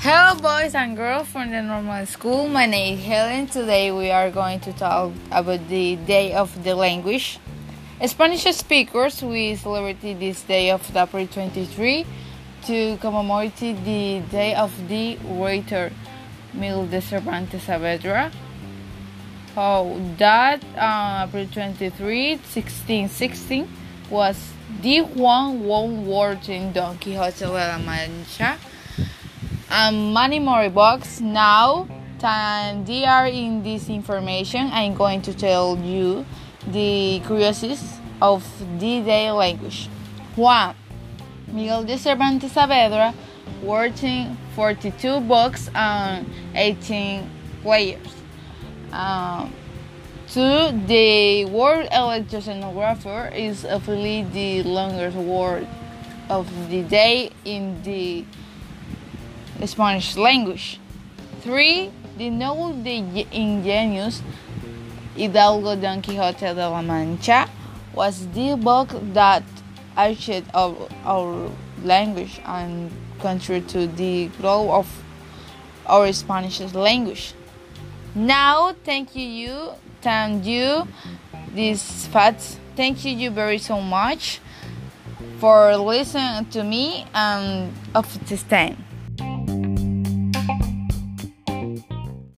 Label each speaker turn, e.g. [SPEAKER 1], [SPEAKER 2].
[SPEAKER 1] Hello, boys and girls from the normal school. My name is Helen. Today we are going to talk about the Day of the Language. Spanish speakers we celebrate this day of April 23 to commemorate the Day of the Writer Miguel de Cervantes Saavedra. How that uh, April 23, 1616 was the one one word in Don Quixote de la Mancha. And many more books now and they are in this information. I'm going to tell you the curiosities of the day language. Juan miguel de cervantes saavedra writing 42 books and 18 players. Um, two the word electrocenographer is officially the longest word of the day in the Spanish language. 3. The novel The Ingenious Hidalgo Don Quixote de la Mancha was the book that ushered our, our language and contributed to the growth of our Spanish language. Now, thank you, thank you, these facts. Thank you, you very so much for listening to me and of this time.